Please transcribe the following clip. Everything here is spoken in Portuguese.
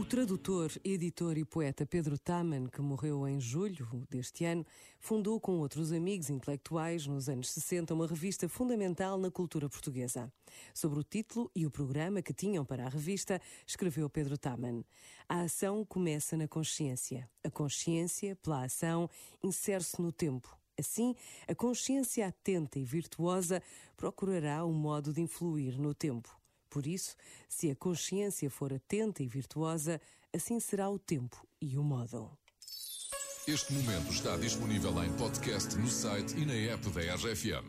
O tradutor, editor e poeta Pedro Taman, que morreu em julho deste ano, fundou com outros amigos intelectuais nos anos 60 uma revista fundamental na cultura portuguesa. Sobre o título e o programa que tinham para a revista, escreveu Pedro Taman: A ação começa na consciência. A consciência, pela ação, insere-se no tempo. Assim, a consciência atenta e virtuosa procurará o modo de influir no tempo. Por isso, se a consciência for atenta e virtuosa, assim será o tempo e o modo. Este momento está disponível em podcast no site e na app da RFM.